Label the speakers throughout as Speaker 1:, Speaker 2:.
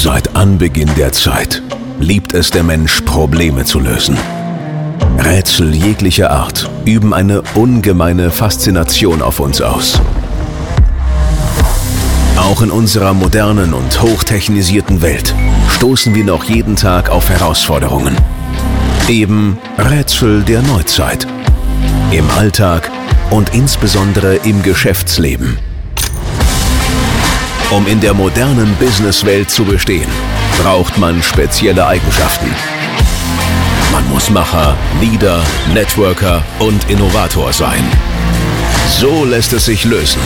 Speaker 1: Seit Anbeginn der Zeit liebt es der Mensch, Probleme zu lösen. Rätsel jeglicher Art üben eine ungemeine Faszination auf uns aus. Auch in unserer modernen und hochtechnisierten Welt stoßen wir noch jeden Tag auf Herausforderungen. Eben Rätsel der Neuzeit. Im Alltag und insbesondere im Geschäftsleben. Um in der modernen Businesswelt zu bestehen, braucht man spezielle Eigenschaften. Man muss Macher, Leader, Networker und Innovator sein. So lässt es sich lösen.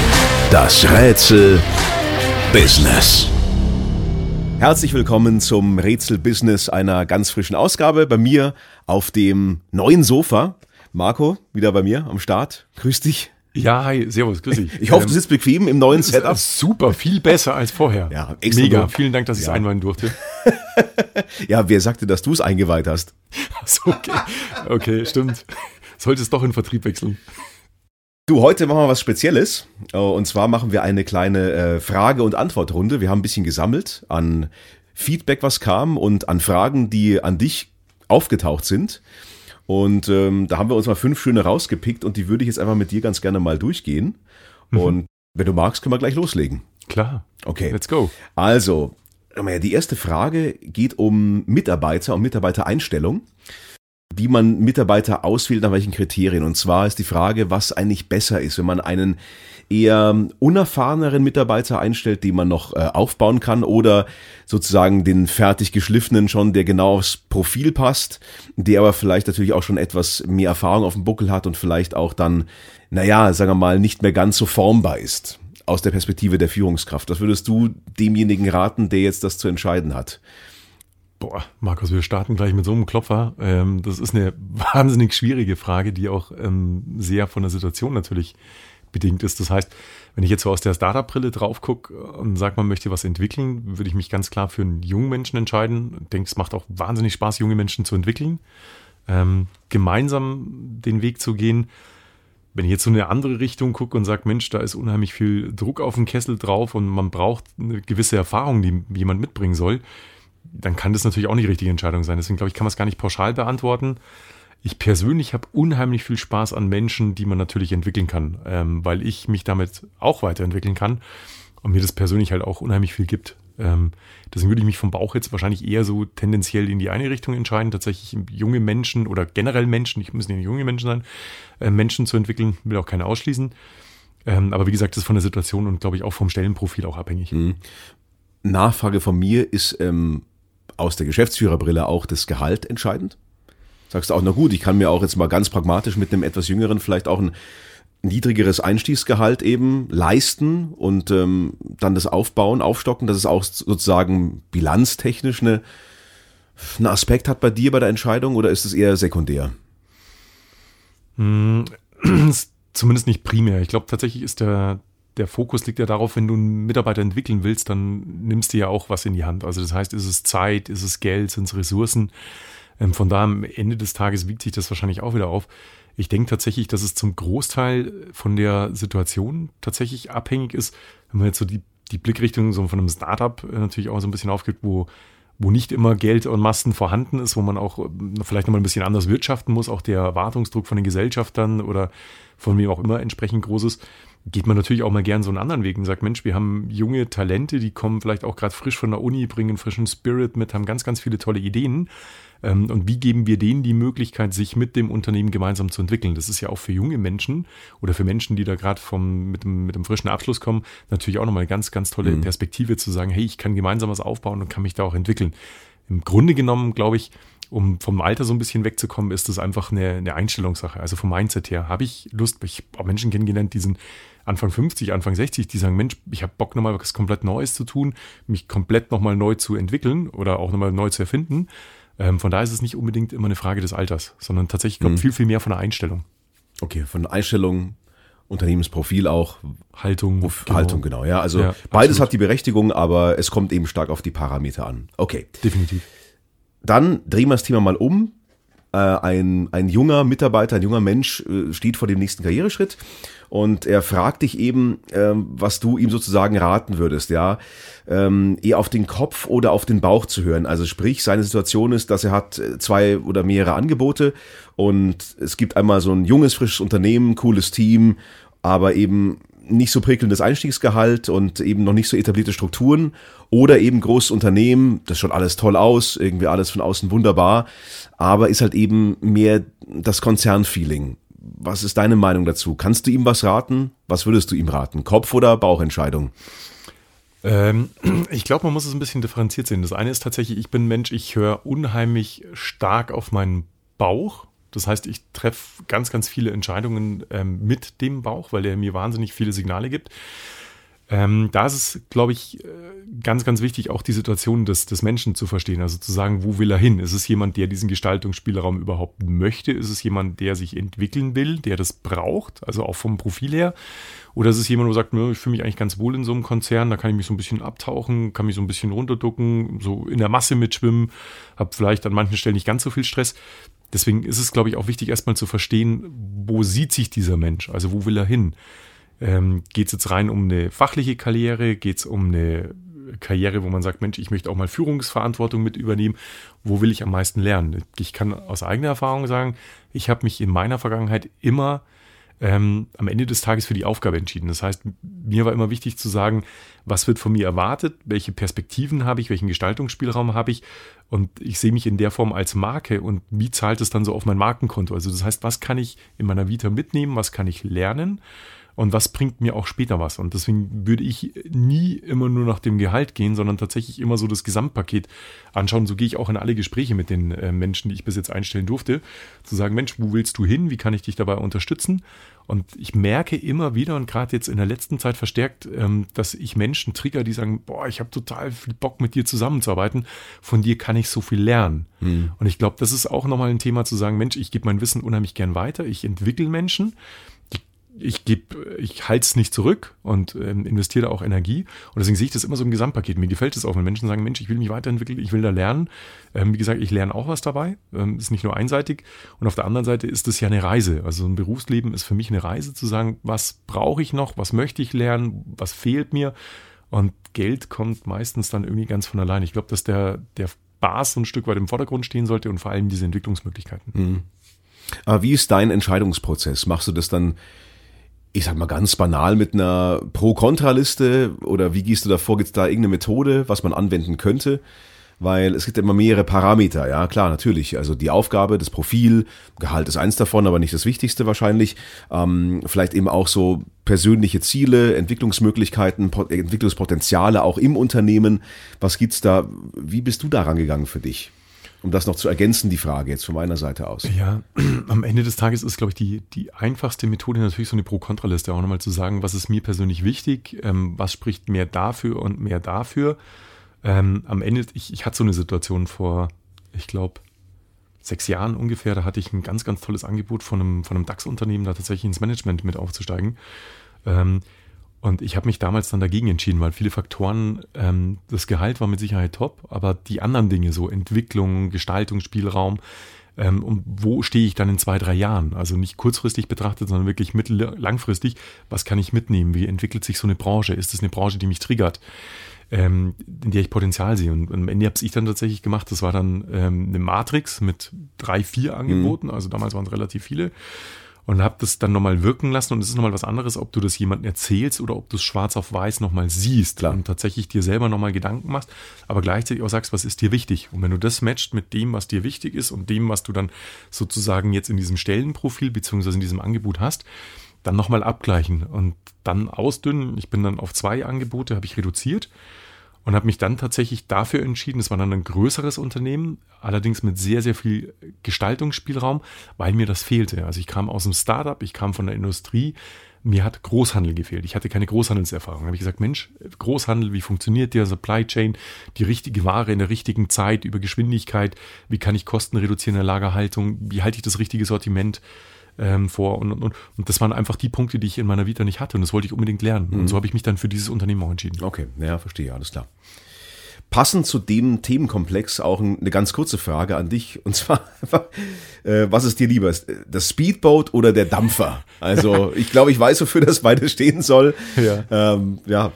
Speaker 1: Das Rätsel Business.
Speaker 2: Herzlich willkommen zum Rätsel Business einer ganz frischen Ausgabe. Bei mir auf dem neuen Sofa. Marco, wieder bei mir am Start. Grüß dich.
Speaker 3: Ja, hi, servus, grüß dich.
Speaker 2: Ich hoffe, du sitzt bequem im neuen Setup.
Speaker 3: Super, viel besser als vorher.
Speaker 2: Ja,
Speaker 3: extra Mega, vielen Dank, dass ich es ja. einweihen durfte.
Speaker 2: ja, wer sagte, dass du es eingeweiht hast?
Speaker 3: Achso, okay. Okay, stimmt. Solltest doch in Vertrieb wechseln.
Speaker 2: Du, heute machen wir was Spezielles. Und zwar machen wir eine kleine äh, Frage- und Antwortrunde. Wir haben ein bisschen gesammelt an Feedback, was kam und an Fragen, die an dich aufgetaucht sind. Und ähm, da haben wir uns mal fünf schöne rausgepickt und die würde ich jetzt einfach mit dir ganz gerne mal durchgehen. Mhm. Und wenn du magst, können wir gleich loslegen.
Speaker 3: Klar.
Speaker 2: Okay.
Speaker 3: Let's go.
Speaker 2: Also, die erste Frage geht um Mitarbeiter und Mitarbeitereinstellung. Wie man Mitarbeiter auswählt, nach welchen Kriterien. Und zwar ist die Frage, was eigentlich besser ist, wenn man einen eher unerfahreneren Mitarbeiter einstellt, den man noch äh, aufbauen kann oder sozusagen den fertig geschliffenen schon, der genau aufs Profil passt, der aber vielleicht natürlich auch schon etwas mehr Erfahrung auf dem Buckel hat und vielleicht auch dann, naja, sagen wir mal, nicht mehr ganz so formbar ist aus der Perspektive der Führungskraft. Was würdest du demjenigen raten, der jetzt das zu entscheiden hat?
Speaker 3: Boah, Markus, wir starten gleich mit so einem Klopfer. Ähm, das ist eine wahnsinnig schwierige Frage, die auch ähm, sehr von der Situation natürlich bedingt ist. Das heißt, wenn ich jetzt so aus der Startup-Brille drauf gucke und sage, man möchte was entwickeln, würde ich mich ganz klar für einen jungen Menschen entscheiden. Ich denke, es macht auch wahnsinnig Spaß, junge Menschen zu entwickeln, ähm, gemeinsam den Weg zu gehen. Wenn ich jetzt so eine andere Richtung gucke und sage, Mensch, da ist unheimlich viel Druck auf dem Kessel drauf und man braucht eine gewisse Erfahrung, die jemand mitbringen soll, dann kann das natürlich auch nicht die richtige Entscheidung sein. Deswegen glaube ich, kann man es gar nicht pauschal beantworten. Ich persönlich habe unheimlich viel Spaß an Menschen, die man natürlich entwickeln kann, ähm, weil ich mich damit auch weiterentwickeln kann und mir das persönlich halt auch unheimlich viel gibt. Ähm, deswegen würde ich mich vom Bauch jetzt wahrscheinlich eher so tendenziell in die eine Richtung entscheiden, tatsächlich junge Menschen oder generell Menschen, ich müssen ja junge Menschen sein, äh, Menschen zu entwickeln, will auch keine ausschließen. Ähm, aber wie gesagt, das ist von der Situation und glaube ich auch vom Stellenprofil auch abhängig. Mhm.
Speaker 2: Nachfrage von mir ist ähm, aus der Geschäftsführerbrille auch das Gehalt entscheidend? Sagst du auch, na gut, ich kann mir auch jetzt mal ganz pragmatisch mit einem etwas jüngeren vielleicht auch ein niedrigeres Einstiegsgehalt eben leisten und ähm, dann das aufbauen, aufstocken, dass es auch sozusagen bilanztechnisch eine, einen Aspekt hat bei dir bei der Entscheidung oder ist es eher sekundär?
Speaker 3: Hm, zumindest nicht primär. Ich glaube tatsächlich ist der, der Fokus liegt ja darauf, wenn du einen Mitarbeiter entwickeln willst, dann nimmst du ja auch was in die Hand. Also das heißt, ist es Zeit, ist es Geld, sind es Ressourcen? Ähm, von da am Ende des Tages wiegt sich das wahrscheinlich auch wieder auf. Ich denke tatsächlich, dass es zum Großteil von der Situation tatsächlich abhängig ist, wenn man jetzt so die, die Blickrichtung so von einem Startup äh, natürlich auch so ein bisschen aufgibt, wo, wo nicht immer Geld und Massen vorhanden ist, wo man auch äh, vielleicht nochmal ein bisschen anders wirtschaften muss, auch der Erwartungsdruck von den Gesellschaftern oder von wem auch immer entsprechend groß ist geht man natürlich auch mal gern so einen anderen Weg und sagt, Mensch, wir haben junge Talente, die kommen vielleicht auch gerade frisch von der Uni, bringen frischen Spirit mit, haben ganz, ganz viele tolle Ideen. Ähm, und wie geben wir denen die Möglichkeit, sich mit dem Unternehmen gemeinsam zu entwickeln? Das ist ja auch für junge Menschen oder für Menschen, die da gerade vom, mit dem, mit dem frischen Abschluss kommen, natürlich auch nochmal eine ganz, ganz tolle mhm. Perspektive zu sagen, hey, ich kann gemeinsam was aufbauen und kann mich da auch entwickeln. Im Grunde genommen, glaube ich, um vom Alter so ein bisschen wegzukommen, ist das einfach eine, eine Einstellungssache. Also vom Mindset her habe ich Lust, ich habe Menschen kennengelernt, die sind Anfang 50, Anfang 60, die sagen, Mensch, ich habe Bock nochmal was komplett Neues zu tun, mich komplett nochmal neu zu entwickeln oder auch nochmal neu zu erfinden. Ähm, von daher ist es nicht unbedingt immer eine Frage des Alters, sondern tatsächlich kommt mhm. viel, viel mehr von der Einstellung.
Speaker 2: Okay, von der Einstellung, Unternehmensprofil auch.
Speaker 3: Haltung.
Speaker 2: Genau. Haltung, genau. Ja, also ja, beides absolut. hat die Berechtigung, aber es kommt eben stark auf die Parameter an. Okay.
Speaker 3: Definitiv.
Speaker 2: Dann drehen wir das Thema mal um. Äh, ein, ein junger Mitarbeiter, ein junger Mensch äh, steht vor dem nächsten Karriereschritt und er fragt dich eben, ähm, was du ihm sozusagen raten würdest, ja, ähm, eher auf den Kopf oder auf den Bauch zu hören. Also sprich, seine Situation ist, dass er hat äh, zwei oder mehrere Angebote und es gibt einmal so ein junges, frisches Unternehmen, cooles Team, aber eben nicht so prickelndes Einstiegsgehalt und eben noch nicht so etablierte Strukturen oder eben großes Unternehmen, das schaut alles toll aus, irgendwie alles von außen wunderbar, aber ist halt eben mehr das Konzernfeeling. Was ist deine Meinung dazu? Kannst du ihm was raten? Was würdest du ihm raten? Kopf- oder Bauchentscheidung?
Speaker 3: Ähm, ich glaube, man muss es ein bisschen differenziert sehen. Das eine ist tatsächlich, ich bin Mensch, ich höre unheimlich stark auf meinen Bauch das heißt, ich treffe ganz, ganz viele Entscheidungen ähm, mit dem Bauch, weil der mir wahnsinnig viele Signale gibt. Ähm, da ist es, glaube ich, äh, ganz, ganz wichtig, auch die Situation des, des Menschen zu verstehen. Also zu sagen, wo will er hin? Ist es jemand, der diesen Gestaltungsspielraum überhaupt möchte? Ist es jemand, der sich entwickeln will, der das braucht? Also auch vom Profil her? Oder ist es jemand, der sagt, ich fühle mich eigentlich ganz wohl in so einem Konzern, da kann ich mich so ein bisschen abtauchen, kann mich so ein bisschen runterducken, so in der Masse mitschwimmen, habe vielleicht an manchen Stellen nicht ganz so viel Stress. Deswegen ist es, glaube ich, auch wichtig, erstmal zu verstehen, wo sieht sich dieser Mensch? Also wo will er hin? Ähm, Geht es jetzt rein um eine fachliche Karriere? Geht es um eine Karriere, wo man sagt, Mensch, ich möchte auch mal Führungsverantwortung mit übernehmen. Wo will ich am meisten lernen? Ich kann aus eigener Erfahrung sagen, ich habe mich in meiner Vergangenheit immer ähm, am Ende des Tages für die Aufgabe entschieden. Das heißt, mir war immer wichtig zu sagen, was wird von mir erwartet, welche Perspektiven habe ich, welchen Gestaltungsspielraum habe ich und ich sehe mich in der Form als Marke und wie zahlt es dann so auf mein Markenkonto? Also das heißt, was kann ich in meiner Vita mitnehmen, was kann ich lernen und was bringt mir auch später was. Und deswegen würde ich nie immer nur nach dem Gehalt gehen, sondern tatsächlich immer so das Gesamtpaket anschauen. So gehe ich auch in alle Gespräche mit den äh, Menschen, die ich bis jetzt einstellen durfte, zu sagen, Mensch, wo willst du hin? Wie kann ich dich dabei unterstützen? Und ich merke immer wieder und gerade jetzt in der letzten Zeit verstärkt, ähm, dass ich Menschen trigger, die sagen, boah, ich habe total viel Bock mit dir zusammenzuarbeiten, von dir kann ich so viel lernen. Mhm. Und ich glaube, das ist auch nochmal ein Thema zu sagen, Mensch, ich gebe mein Wissen unheimlich gern weiter, ich entwickle Menschen ich gebe, ich halte es nicht zurück und ähm, investiere da auch Energie. Und deswegen sehe ich das immer so im Gesamtpaket. Mir gefällt es auch, wenn Menschen sagen, Mensch, ich will mich weiterentwickeln, ich will da lernen. Ähm, wie gesagt, ich lerne auch was dabei. Ähm, ist nicht nur einseitig. Und auf der anderen Seite ist es ja eine Reise. Also ein Berufsleben ist für mich eine Reise zu sagen, was brauche ich noch, was möchte ich lernen, was fehlt mir. Und Geld kommt meistens dann irgendwie ganz von allein. Ich glaube, dass der, der Spaß so ein Stück weit im Vordergrund stehen sollte und vor allem diese Entwicklungsmöglichkeiten.
Speaker 2: Mhm. Aber wie ist dein Entscheidungsprozess? Machst du das dann ich sag mal ganz banal mit einer Pro-Kontra-Liste oder wie gehst du davor? Gibt es da irgendeine Methode, was man anwenden könnte? Weil es gibt immer mehrere Parameter, ja klar, natürlich. Also die Aufgabe, das Profil, Gehalt ist eins davon, aber nicht das Wichtigste wahrscheinlich. Ähm, vielleicht eben auch so persönliche Ziele, Entwicklungsmöglichkeiten, Entwicklungspotenziale auch im Unternehmen. Was gibt's da? Wie bist du da rangegangen für dich? Um das noch zu ergänzen, die Frage jetzt von meiner Seite aus.
Speaker 3: Ja, am Ende des Tages ist, glaube ich, die, die einfachste Methode natürlich so eine Pro-Kontra-Liste, auch nochmal zu sagen, was ist mir persönlich wichtig, ähm, was spricht mehr dafür und mehr dafür. Ähm, am Ende, ich, ich hatte so eine Situation vor, ich glaube, sechs Jahren ungefähr, da hatte ich ein ganz, ganz tolles Angebot von einem, von einem DAX-Unternehmen, da tatsächlich ins Management mit aufzusteigen. Ähm, und ich habe mich damals dann dagegen entschieden, weil viele Faktoren, ähm, das Gehalt war mit Sicherheit top, aber die anderen Dinge, so Entwicklung, Gestaltungsspielraum, ähm, und wo stehe ich dann in zwei, drei Jahren? Also nicht kurzfristig betrachtet, sondern wirklich mittel langfristig. Was kann ich mitnehmen? Wie entwickelt sich so eine Branche? Ist es eine Branche, die mich triggert? Ähm, in der ich Potenzial sehe. Und am Ende habe ich dann tatsächlich gemacht. Das war dann ähm, eine Matrix mit drei, vier Angeboten. Mhm. Also damals waren es relativ viele und habe das dann nochmal wirken lassen und es ist nochmal was anderes, ob du das jemandem erzählst oder ob du es schwarz auf weiß nochmal siehst Klar. und tatsächlich dir selber nochmal Gedanken machst, aber gleichzeitig auch sagst, was ist dir wichtig und wenn du das matcht mit dem, was dir wichtig ist und dem, was du dann sozusagen jetzt in diesem Stellenprofil beziehungsweise in diesem Angebot hast, dann nochmal abgleichen und dann ausdünnen. Ich bin dann auf zwei Angebote, habe ich reduziert und habe mich dann tatsächlich dafür entschieden. Es war dann ein größeres Unternehmen, allerdings mit sehr, sehr viel Gestaltungsspielraum, weil mir das fehlte. Also ich kam aus dem Startup, ich kam von der Industrie. Mir hat Großhandel gefehlt. Ich hatte keine Großhandelserfahrung. Da habe ich gesagt, Mensch, Großhandel, wie funktioniert der Supply Chain? Die richtige Ware in der richtigen Zeit, über Geschwindigkeit. Wie kann ich Kosten reduzieren in der Lagerhaltung? Wie halte ich das richtige Sortiment? Ähm, vor. Und, und, und das waren einfach die Punkte, die ich in meiner Vita nicht hatte. Und das wollte ich unbedingt lernen. Mhm. Und so habe ich mich dann für dieses Unternehmen auch entschieden.
Speaker 2: Okay, ja, verstehe, alles klar. passend zu dem Themenkomplex auch eine ganz kurze Frage an dich. Und zwar, äh, was ist dir lieber? Das Speedboat oder der Dampfer? Also, ich glaube, ich weiß, wofür das beide stehen soll. Ja. Ähm, ja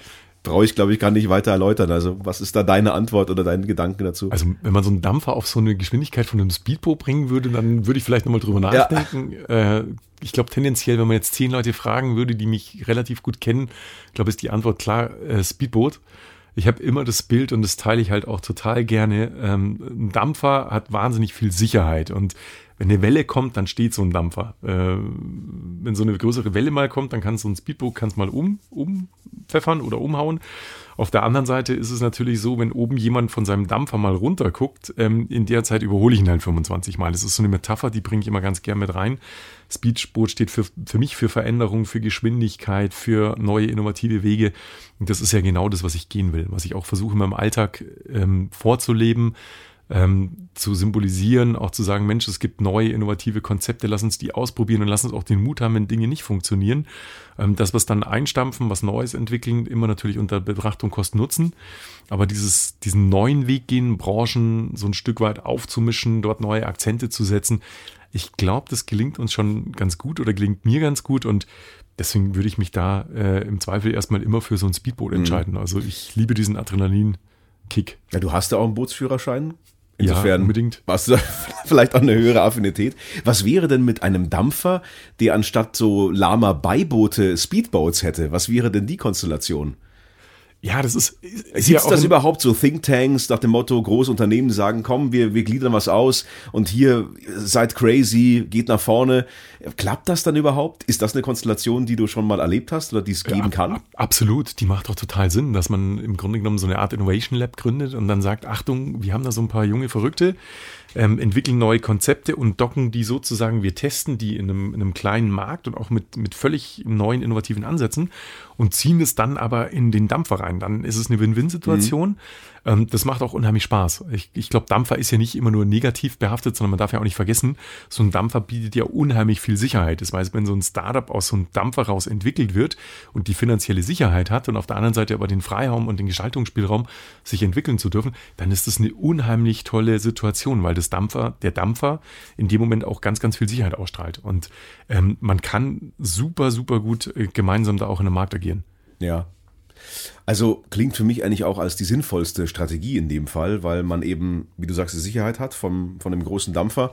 Speaker 2: brauche ich, glaube ich, gar nicht weiter erläutern. Also, was ist da deine Antwort oder deine Gedanken dazu?
Speaker 3: Also, wenn man so einen Dampfer auf so eine Geschwindigkeit von einem Speedboat bringen würde, dann würde ich vielleicht nochmal drüber nachdenken. Ja. Äh, ich glaube, tendenziell, wenn man jetzt zehn Leute fragen würde, die mich relativ gut kennen, glaube ist die Antwort klar, äh, Speedboot ich habe immer das Bild und das teile ich halt auch total gerne. Ähm, ein Dampfer hat wahnsinnig viel Sicherheit und wenn eine Welle kommt, dann steht so ein Dampfer. Äh, wenn so eine größere Welle mal kommt, dann kann so ein Speedboot kann's mal um, umpfeffern oder umhauen. Auf der anderen Seite ist es natürlich so, wenn oben jemand von seinem Dampfer mal runter guckt, ähm, in der Zeit überhole ich ihn halt 25 Mal. Das ist so eine Metapher, die bringe ich immer ganz gern mit rein. Speedboot steht für, für mich für Veränderung, für Geschwindigkeit, für neue innovative Wege. Und das ist ja genau das, was ich gehen will, was ich auch versuche in meinem Alltag ähm, vorzuleben ähm, zu symbolisieren, auch zu sagen, Mensch, es gibt neue, innovative Konzepte, lass uns die ausprobieren und lass uns auch den Mut haben, wenn Dinge nicht funktionieren. Ähm, das, was dann einstampfen, was Neues entwickeln, immer natürlich unter Betrachtung Kosten Nutzen. Aber dieses, diesen neuen Weg gehen, Branchen so ein Stück weit aufzumischen, dort neue Akzente zu setzen, ich glaube, das gelingt uns schon ganz gut oder gelingt mir ganz gut und deswegen würde ich mich da äh, im Zweifel erstmal immer für so ein Speedboot mhm. entscheiden. Mhm. Also ich liebe diesen Adrenalin-Kick.
Speaker 2: Ja, du hast ja auch einen Bootsführerschein. Insofern
Speaker 3: ja, unbedingt.
Speaker 2: hast du vielleicht auch eine höhere Affinität. Was wäre denn mit einem Dampfer, der anstatt so lahmer Beiboote Speedboats hätte? Was wäre denn die Konstellation?
Speaker 3: Ja, das ist.
Speaker 2: ist Gibt es das überhaupt so Thinktanks nach dem Motto, große Unternehmen sagen, komm, wir, wir gliedern was aus und hier seid crazy, geht nach vorne. Klappt das dann überhaupt? Ist das eine Konstellation, die du schon mal erlebt hast oder die es geben ja, kann?
Speaker 3: absolut, die macht doch total Sinn, dass man im Grunde genommen so eine Art Innovation Lab gründet und dann sagt, Achtung, wir haben da so ein paar junge Verrückte, ähm, entwickeln neue Konzepte und docken die sozusagen, wir testen die in einem, in einem kleinen Markt und auch mit, mit völlig neuen, innovativen Ansätzen und ziehen es dann aber in den Dampfer rein. Dann ist es eine Win-Win-Situation. Mhm. Ähm, das macht auch unheimlich Spaß. Ich, ich glaube, Dampfer ist ja nicht immer nur negativ behaftet, sondern man darf ja auch nicht vergessen, so ein Dampfer bietet ja unheimlich viel Sicherheit. Das heißt, wenn so ein Startup aus so einem Dampfer raus entwickelt wird und die finanzielle Sicherheit hat und auf der anderen Seite aber den Freiraum und den Gestaltungsspielraum, sich entwickeln zu dürfen, dann ist das eine unheimlich tolle Situation, weil das Dampfer, der Dampfer in dem Moment auch ganz, ganz viel Sicherheit ausstrahlt. Und ähm, man kann super, super gut äh, gemeinsam da auch in den Markt agieren.
Speaker 2: Ja, also klingt für mich eigentlich auch als die sinnvollste Strategie in dem Fall, weil man eben, wie du sagst, die Sicherheit hat vom, von dem großen Dampfer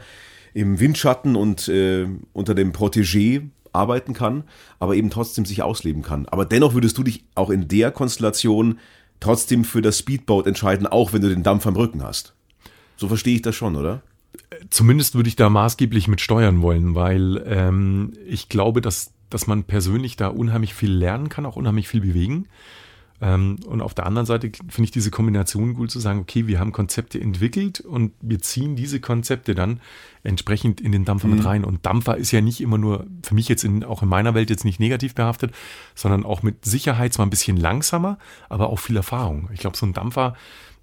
Speaker 2: im Windschatten und äh, unter dem Protégé arbeiten kann, aber eben trotzdem sich ausleben kann. Aber dennoch würdest du dich auch in der Konstellation trotzdem für das Speedboat entscheiden, auch wenn du den Dampfer im Rücken hast. So verstehe ich das schon, oder?
Speaker 3: Zumindest würde ich da maßgeblich mit steuern wollen, weil ähm, ich glaube, dass, dass man persönlich da unheimlich viel lernen kann, auch unheimlich viel bewegen. Ähm, und auf der anderen Seite finde ich diese Kombination gut zu sagen, okay, wir haben Konzepte entwickelt und wir ziehen diese Konzepte dann entsprechend in den Dampfer mhm. mit rein. Und Dampfer ist ja nicht immer nur, für mich jetzt in, auch in meiner Welt jetzt nicht negativ behaftet, sondern auch mit Sicherheit zwar ein bisschen langsamer, aber auch viel Erfahrung. Ich glaube, so ein Dampfer,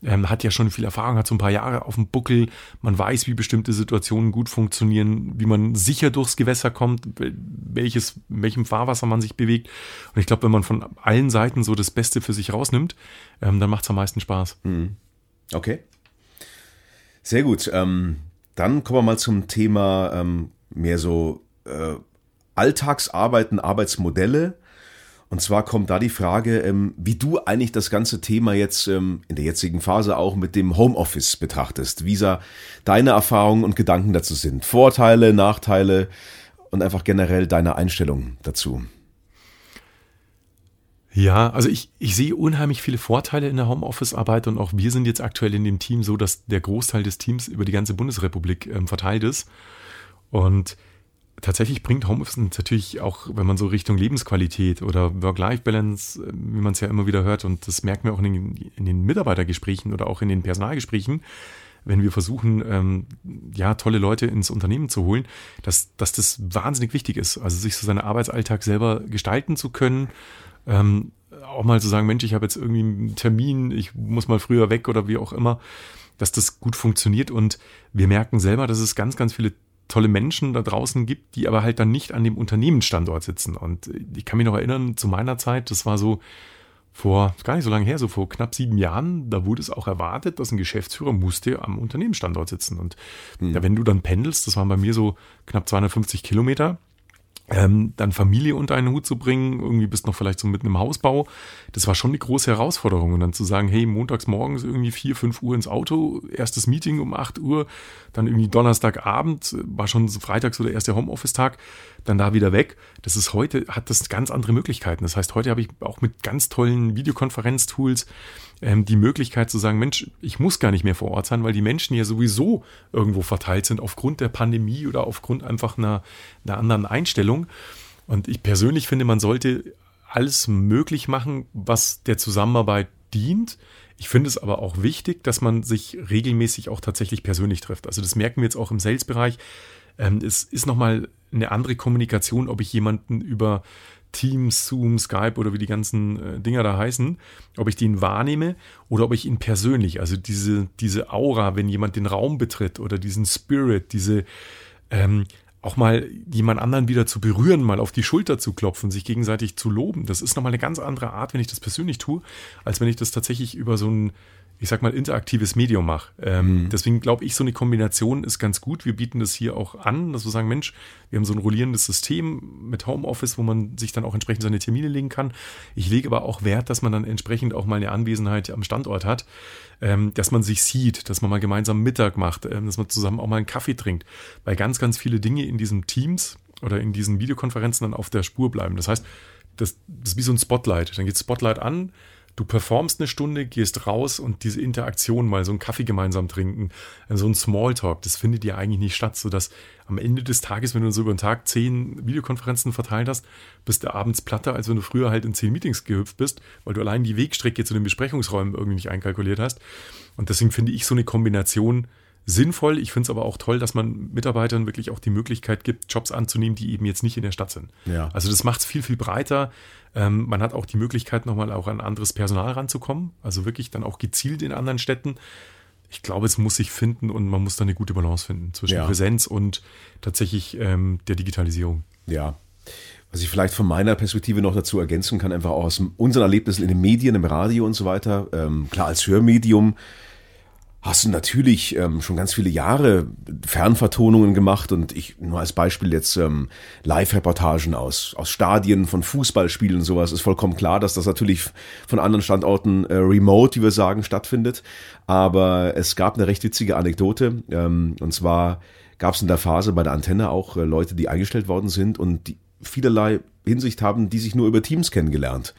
Speaker 3: ähm, hat ja schon viel Erfahrung, hat so ein paar Jahre auf dem Buckel. Man weiß, wie bestimmte Situationen gut funktionieren, wie man sicher durchs Gewässer kommt, welches, in welchem Fahrwasser man sich bewegt. Und ich glaube, wenn man von allen Seiten so das Beste für sich rausnimmt, ähm, dann macht es am meisten Spaß.
Speaker 2: Mhm. Okay. Sehr gut. Ähm, dann kommen wir mal zum Thema ähm, mehr so äh, Alltagsarbeiten, Arbeitsmodelle. Und zwar kommt da die Frage, ähm, wie du eigentlich das ganze Thema jetzt ähm, in der jetzigen Phase auch mit dem Homeoffice betrachtest. Wie da deine Erfahrungen und Gedanken dazu sind. Vorteile, Nachteile und einfach generell deine Einstellung dazu.
Speaker 3: Ja, also ich, ich sehe unheimlich viele Vorteile in der Homeoffice-Arbeit und auch wir sind jetzt aktuell in dem Team so, dass der Großteil des Teams über die ganze Bundesrepublik ähm, verteilt ist. Und tatsächlich bringt Homeoffice natürlich auch, wenn man so Richtung Lebensqualität oder Work-Life-Balance, äh, wie man es ja immer wieder hört, und das merken wir auch in den, in den Mitarbeitergesprächen oder auch in den Personalgesprächen, wenn wir versuchen, ähm, ja, tolle Leute ins Unternehmen zu holen, dass, dass das wahnsinnig wichtig ist. Also sich so seinen Arbeitsalltag selber gestalten zu können, ähm, auch mal zu sagen, Mensch, ich habe jetzt irgendwie einen Termin, ich muss mal früher weg oder wie auch immer, dass das gut funktioniert und wir merken selber, dass es ganz, ganz viele tolle Menschen da draußen gibt, die aber halt dann nicht an dem Unternehmensstandort sitzen. Und ich kann mich noch erinnern, zu meiner Zeit, das war so vor, gar nicht so lange her, so vor knapp sieben Jahren, da wurde es auch erwartet, dass ein Geschäftsführer musste am Unternehmensstandort sitzen. Und mhm. ja, wenn du dann pendelst, das waren bei mir so knapp 250 Kilometer, ähm, dann Familie unter einen Hut zu bringen, irgendwie bist noch vielleicht so mitten im Hausbau, das war schon eine große Herausforderung. Und dann zu sagen, hey, montags morgens irgendwie vier, fünf Uhr ins Auto, erstes Meeting um acht Uhr, dann irgendwie Donnerstagabend, war schon freitags so der erste Homeoffice-Tag, dann da wieder weg. Das ist heute, hat das ganz andere Möglichkeiten. Das heißt, heute habe ich auch mit ganz tollen Videokonferenztools ähm, die Möglichkeit zu sagen, Mensch, ich muss gar nicht mehr vor Ort sein, weil die Menschen ja sowieso irgendwo verteilt sind aufgrund der Pandemie oder aufgrund einfach einer, einer anderen Einstellung. Und ich persönlich finde, man sollte alles möglich machen, was der Zusammenarbeit dient. Ich finde es aber auch wichtig, dass man sich regelmäßig auch tatsächlich persönlich trifft. Also das merken wir jetzt auch im Sales-Bereich. Ähm, es ist nochmal eine andere Kommunikation, ob ich jemanden über Teams, Zoom, Skype oder wie die ganzen äh, Dinger da heißen, ob ich den wahrnehme oder ob ich ihn persönlich, also diese, diese Aura, wenn jemand den Raum betritt oder diesen Spirit, diese ähm, auch mal jemand anderen wieder zu berühren, mal auf die Schulter zu klopfen, sich gegenseitig zu loben. Das ist nochmal eine ganz andere Art, wenn ich das persönlich tue, als wenn ich das tatsächlich über so ein ich sag mal, interaktives Medium mache. Ähm, mhm. Deswegen glaube ich, so eine Kombination ist ganz gut. Wir bieten das hier auch an, dass wir sagen, Mensch, wir haben so ein rollierendes System mit Homeoffice, wo man sich dann auch entsprechend seine Termine legen kann. Ich lege aber auch Wert, dass man dann entsprechend auch mal eine Anwesenheit am Standort hat, ähm, dass man sich sieht, dass man mal gemeinsam Mittag macht, ähm, dass man zusammen auch mal einen Kaffee trinkt, weil ganz, ganz viele Dinge in diesen Teams oder in diesen Videokonferenzen dann auf der Spur bleiben. Das heißt, das, das ist wie so ein Spotlight. Dann geht Spotlight an, du performst eine Stunde, gehst raus und diese Interaktion mal so einen Kaffee gemeinsam trinken, äh, so ein Smalltalk, das findet ja eigentlich nicht statt, sodass am Ende des Tages, wenn du so über den Tag zehn Videokonferenzen verteilt hast, bist du abends platter, als wenn du früher halt in zehn Meetings gehüpft bist, weil du allein die Wegstrecke zu den Besprechungsräumen irgendwie nicht einkalkuliert hast. Und deswegen finde ich so eine Kombination sinnvoll. Ich finde es aber auch toll, dass man Mitarbeitern wirklich auch die Möglichkeit gibt, Jobs anzunehmen, die eben jetzt nicht in der Stadt sind. Ja. Also das macht es viel, viel breiter. Ähm, man hat auch die Möglichkeit, nochmal auch an anderes Personal ranzukommen. Also wirklich dann auch gezielt in anderen Städten. Ich glaube, es muss sich finden und man muss da eine gute Balance finden zwischen ja. Präsenz und tatsächlich ähm, der Digitalisierung.
Speaker 2: Ja, was ich vielleicht von meiner Perspektive noch dazu ergänzen kann, einfach auch aus unseren Erlebnissen in den Medien, im Radio und so weiter. Ähm, klar, als Hörmedium hast du natürlich ähm, schon ganz viele Jahre Fernvertonungen gemacht und ich nur als Beispiel jetzt ähm, Live-Reportagen aus, aus Stadien von Fußballspielen und sowas ist vollkommen klar, dass das natürlich von anderen Standorten äh, remote, wie wir sagen, stattfindet. Aber es gab eine recht witzige Anekdote ähm, und zwar gab es in der Phase bei der Antenne auch äh, Leute, die eingestellt worden sind und die vielerlei Hinsicht haben, die sich nur über Teams kennengelernt.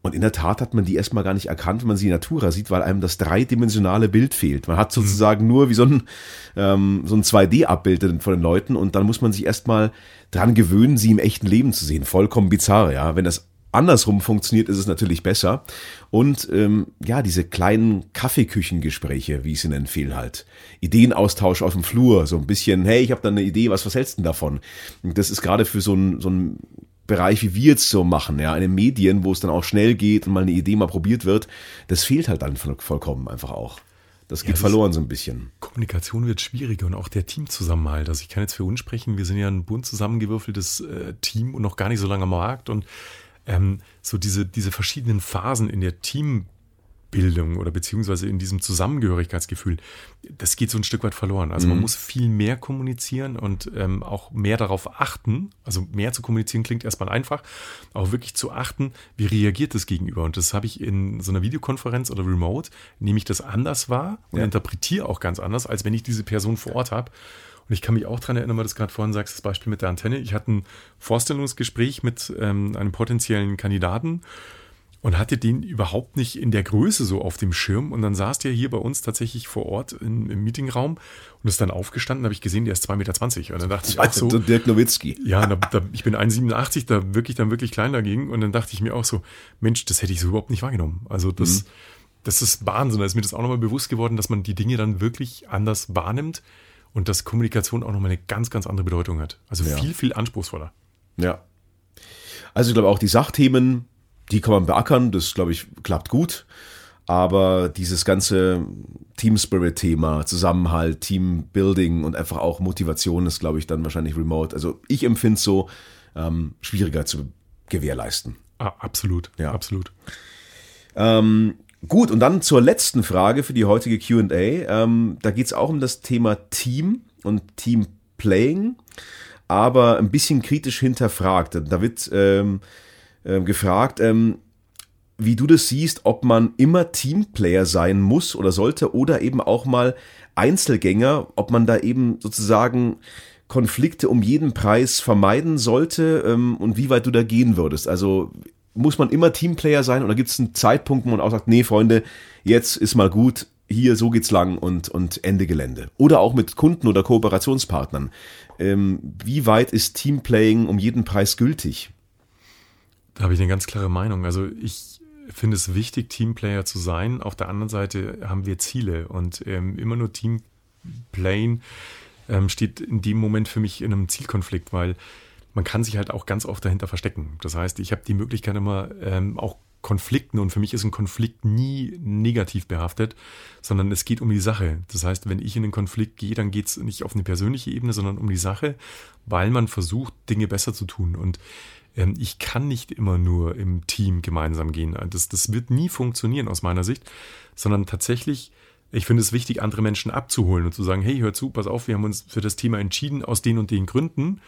Speaker 2: Und in der Tat hat man die erstmal gar nicht erkannt, wenn man sie in Natura sieht, weil einem das dreidimensionale Bild fehlt. Man hat sozusagen mhm. nur wie so ein, ähm, so ein 2D-Abbild von den Leuten und dann muss man sich erstmal dran gewöhnen, sie im echten Leben zu sehen. Vollkommen bizarr, ja. Wenn das andersrum funktioniert, ist es natürlich besser. Und ähm, ja, diese kleinen Kaffeeküchengespräche, wie ich sie empfehle halt. Ideenaustausch auf dem Flur, so ein bisschen, hey, ich habe da eine Idee, was, was hältst du denn davon? Und das ist gerade für so ein, so ein Bereich, wie wir jetzt so machen, ja, in den Medien, wo es dann auch schnell geht und mal eine Idee mal probiert wird, das fehlt halt dann vollkommen einfach auch. Das geht ja, das verloren so ein bisschen.
Speaker 3: Kommunikation wird schwieriger und auch der Teamzusammenhalt. Also ich kann jetzt für uns sprechen, wir sind ja ein bunt zusammengewürfeltes äh, Team und noch gar nicht so lange am Markt und ähm, so diese, diese verschiedenen Phasen in der Team Bildung oder beziehungsweise in diesem Zusammengehörigkeitsgefühl, das geht so ein Stück weit verloren. Also mhm. man muss viel mehr kommunizieren und ähm, auch mehr darauf achten. Also mehr zu kommunizieren klingt erstmal einfach, auch wirklich zu achten, wie reagiert das Gegenüber. Und das habe ich in so einer Videokonferenz oder Remote, nehme ich das anders wahr und ja. interpretiere auch ganz anders, als wenn ich diese Person vor Ort habe. Und ich kann mich auch daran erinnern, weil du es gerade vorhin sagst, das Beispiel mit der Antenne. Ich hatte ein Vorstellungsgespräch mit ähm, einem potenziellen Kandidaten und hatte den überhaupt nicht in der Größe so auf dem Schirm. Und dann saß der hier bei uns tatsächlich vor Ort in, im Meetingraum und ist dann aufgestanden, habe ich gesehen, der ist 2,20 Meter. Und dann dachte ich auch so.
Speaker 2: Dirk Nowitzki.
Speaker 3: Ja, da, da, ich bin 1,87, da wirklich dann wirklich klein dagegen. Und dann dachte ich mir auch so, Mensch, das hätte ich so überhaupt nicht wahrgenommen. Also das, mhm. das ist Wahnsinn. Da ist mir das auch nochmal bewusst geworden, dass man die Dinge dann wirklich anders wahrnimmt und dass Kommunikation auch nochmal eine ganz, ganz andere Bedeutung hat. Also ja. viel, viel anspruchsvoller.
Speaker 2: Ja. Also ich glaube auch die Sachthemen, die kann man beackern, das glaube ich klappt gut. Aber dieses ganze Team Spirit Thema, Zusammenhalt, Teambuilding und einfach auch Motivation ist, glaube ich, dann wahrscheinlich remote. Also ich empfinde es so ähm, schwieriger zu gewährleisten.
Speaker 3: Ah, absolut, ja. absolut.
Speaker 2: Ähm, gut, und dann zur letzten Frage für die heutige QA. Ähm, da geht es auch um das Thema Team und Teamplaying, aber ein bisschen kritisch hinterfragt. Da wird ähm, äh, gefragt, ähm, wie du das siehst, ob man immer Teamplayer sein muss oder sollte oder eben auch mal Einzelgänger, ob man da eben sozusagen Konflikte um jeden Preis vermeiden sollte ähm, und wie weit du da gehen würdest. Also muss man immer Teamplayer sein oder gibt es einen Zeitpunkt, wo man auch sagt, nee, Freunde, jetzt ist mal gut, hier, so geht's lang und, und Ende Gelände. Oder auch mit Kunden oder Kooperationspartnern. Ähm, wie weit ist Teamplaying um jeden Preis gültig?
Speaker 3: Da habe ich eine ganz klare Meinung. Also ich finde es wichtig, Teamplayer zu sein. Auf der anderen Seite haben wir Ziele und ähm, immer nur Teamplayen ähm, steht in dem Moment für mich in einem Zielkonflikt, weil man kann sich halt auch ganz oft dahinter verstecken. Das heißt, ich habe die Möglichkeit immer ähm, auch Konflikten und für mich ist ein Konflikt nie negativ behaftet, sondern es geht um die Sache. Das heißt, wenn ich in einen Konflikt gehe, dann geht es nicht auf eine persönliche Ebene, sondern um die Sache, weil man versucht, Dinge besser zu tun. Und ich kann nicht immer nur im Team gemeinsam gehen. Das, das wird nie funktionieren aus meiner Sicht, sondern tatsächlich, ich finde es wichtig, andere Menschen abzuholen und zu sagen, hey, hör zu, pass auf, wir haben uns für das Thema entschieden aus den und den Gründen,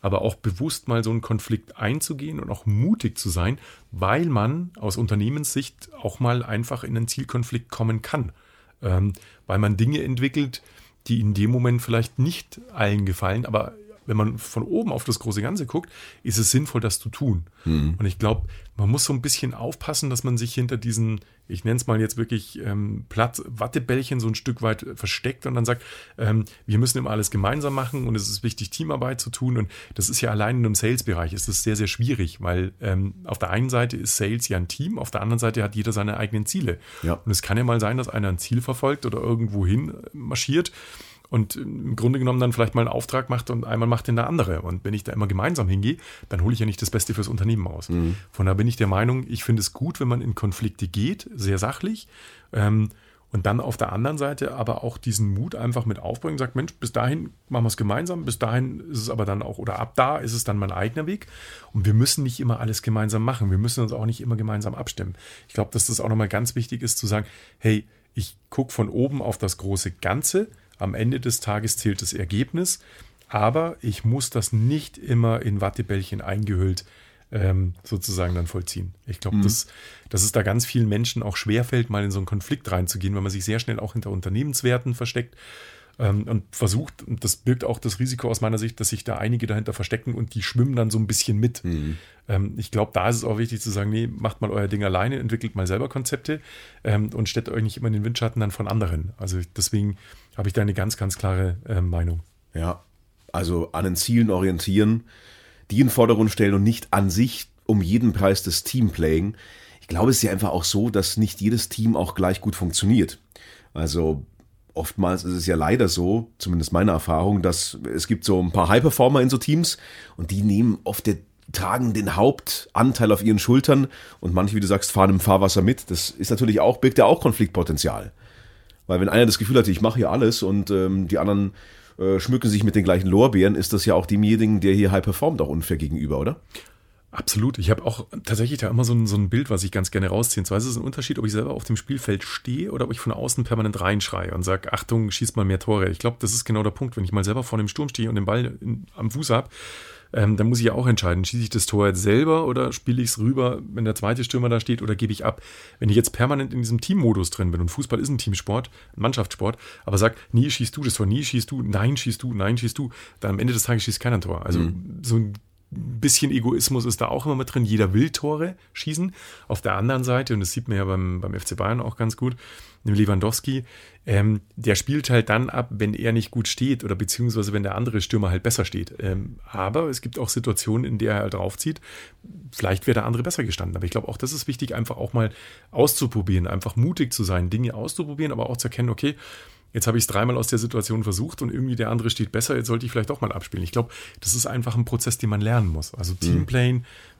Speaker 3: aber auch bewusst mal so einen Konflikt einzugehen und auch mutig zu sein, weil man aus Unternehmenssicht auch mal einfach in einen Zielkonflikt kommen kann, ähm, weil man Dinge entwickelt, die in dem Moment vielleicht nicht allen gefallen, aber wenn man von oben auf das große Ganze guckt, ist es sinnvoll, das zu tun. Mhm. Und ich glaube, man muss so ein bisschen aufpassen, dass man sich hinter diesen, ich nenne es mal jetzt wirklich ähm, platt, Wattebällchen so ein Stück weit versteckt und dann sagt, ähm, wir müssen immer alles gemeinsam machen und es ist wichtig, Teamarbeit zu tun. Und das ist ja allein in einem Sales-Bereich ist das sehr, sehr schwierig, weil ähm, auf der einen Seite ist Sales ja ein Team, auf der anderen Seite hat jeder seine eigenen Ziele. Ja. Und es kann ja mal sein, dass einer ein Ziel verfolgt oder irgendwo hin marschiert und im Grunde genommen dann vielleicht mal einen Auftrag macht und einmal macht den der andere. Und wenn ich da immer gemeinsam hingehe, dann hole ich ja nicht das Beste fürs Unternehmen aus. Mhm. Von daher bin ich der Meinung, ich finde es gut, wenn man in Konflikte geht, sehr sachlich. Ähm, und dann auf der anderen Seite aber auch diesen Mut einfach mit aufbringen, sagt, Mensch, bis dahin machen wir es gemeinsam, bis dahin ist es aber dann auch, oder ab da ist es dann mein eigener Weg. Und wir müssen nicht immer alles gemeinsam machen. Wir müssen uns auch nicht immer gemeinsam abstimmen. Ich glaube, dass das auch nochmal ganz wichtig ist, zu sagen, hey, ich gucke von oben auf das große Ganze am Ende des Tages zählt das Ergebnis, aber ich muss das nicht immer in Wattebällchen eingehüllt ähm, sozusagen dann vollziehen. Ich glaube, mhm. dass, dass es da ganz vielen Menschen auch schwerfällt, mal in so einen Konflikt reinzugehen, weil man sich sehr schnell auch hinter Unternehmenswerten versteckt ähm, und versucht, und das birgt auch das Risiko aus meiner Sicht, dass sich da einige dahinter verstecken und die schwimmen dann so ein bisschen mit. Mhm. Ähm, ich glaube, da ist es auch wichtig zu sagen, nee, macht mal euer Ding alleine, entwickelt mal selber Konzepte ähm, und stellt euch nicht immer in den Windschatten dann von anderen. Also deswegen habe ich da eine ganz, ganz klare äh, Meinung.
Speaker 2: Ja, also an den Zielen orientieren, die in den Vordergrund stellen und nicht an sich um jeden Preis das Teamplaying. Ich glaube, es ist ja einfach auch so, dass nicht jedes Team auch gleich gut funktioniert. Also oftmals ist es ja leider so, zumindest meine Erfahrung, dass es gibt so ein paar High-Performer in so Teams und die nehmen oft der, tragen den Hauptanteil auf ihren Schultern und manche, wie du sagst, fahren im Fahrwasser mit. Das ist natürlich auch, birgt ja auch Konfliktpotenzial. Weil wenn einer das Gefühl hat, ich mache hier alles und ähm, die anderen äh, schmücken sich mit den gleichen Lorbeeren, ist das ja auch demjenigen, der hier high performt, auch unfair gegenüber, oder?
Speaker 3: Absolut. Ich habe auch tatsächlich da immer so ein, so ein Bild, was ich ganz gerne rausziehe. Und zwar ist es ein Unterschied, ob ich selber auf dem Spielfeld stehe oder ob ich von außen permanent reinschreie und sage, Achtung, schieß mal mehr Tore. Ich glaube, das ist genau der Punkt. Wenn ich mal selber vor dem Sturm stehe und den Ball in, am Fuß habe, ähm, dann muss ich ja auch entscheiden, schieße ich das Tor jetzt selber oder spiele ich es rüber, wenn der zweite Stürmer da steht oder gebe ich ab. Wenn ich jetzt permanent in diesem Teammodus drin bin und Fußball ist ein Teamsport, ein Mannschaftssport, aber sag, nie schießt du das Tor, nie schießt du, nein schießt du, nein schießt du, dann am Ende des Tages schießt keiner ein Tor. Also mhm. so ein bisschen Egoismus ist da auch immer mit drin. Jeder will Tore schießen. Auf der anderen Seite, und das sieht man ja beim, beim FC Bayern auch ganz gut, Lewandowski, ähm, der spielt halt dann ab, wenn er nicht gut steht oder beziehungsweise wenn der andere Stürmer halt besser steht. Ähm, aber es gibt auch Situationen, in der er halt draufzieht. Vielleicht wäre der andere besser gestanden. Aber ich glaube auch, das ist wichtig, einfach auch mal auszuprobieren, einfach mutig zu sein, Dinge auszuprobieren, aber auch zu erkennen, okay, jetzt habe ich es dreimal aus der Situation versucht und irgendwie der andere steht besser, jetzt sollte ich vielleicht auch mal abspielen. Ich glaube, das ist einfach ein Prozess, den man lernen muss. Also mhm. Teamplayen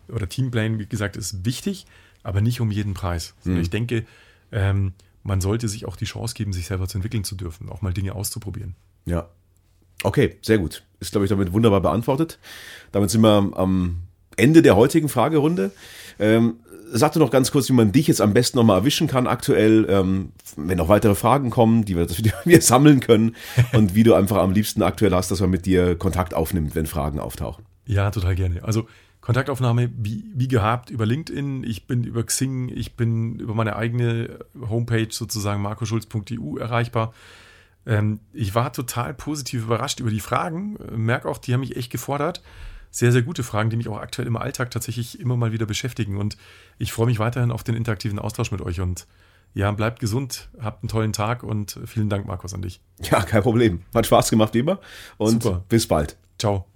Speaker 3: mhm. oder Teamplayen, wie gesagt, ist wichtig, aber nicht um jeden Preis. Mhm. Ich denke, ähm, man sollte sich auch die Chance geben, sich selber zu entwickeln zu dürfen, auch mal Dinge auszuprobieren.
Speaker 2: Ja. Okay, sehr gut. Ist, glaube ich, damit wunderbar beantwortet. Damit sind wir am Ende der heutigen Fragerunde. Ähm, sag doch noch ganz kurz, wie man dich jetzt am besten nochmal erwischen kann aktuell, ähm, wenn noch weitere Fragen kommen, die wir, die wir sammeln können und wie du einfach am liebsten aktuell hast, dass man mit dir Kontakt aufnimmt, wenn Fragen auftauchen.
Speaker 3: Ja, total gerne. Also Kontaktaufnahme wie, wie gehabt über LinkedIn, ich bin über Xing, ich bin über meine eigene Homepage sozusagen markoschulz.eu erreichbar. Ähm, ich war total positiv überrascht über die Fragen, merke auch, die haben mich echt gefordert sehr, sehr gute Fragen, die mich auch aktuell im Alltag tatsächlich immer mal wieder beschäftigen. Und ich freue mich weiterhin auf den interaktiven Austausch mit euch. Und ja, bleibt gesund, habt einen tollen Tag und vielen Dank, Markus, an dich.
Speaker 2: Ja, kein Problem. Hat Spaß gemacht, wie immer. Und Super. bis bald.
Speaker 3: Ciao.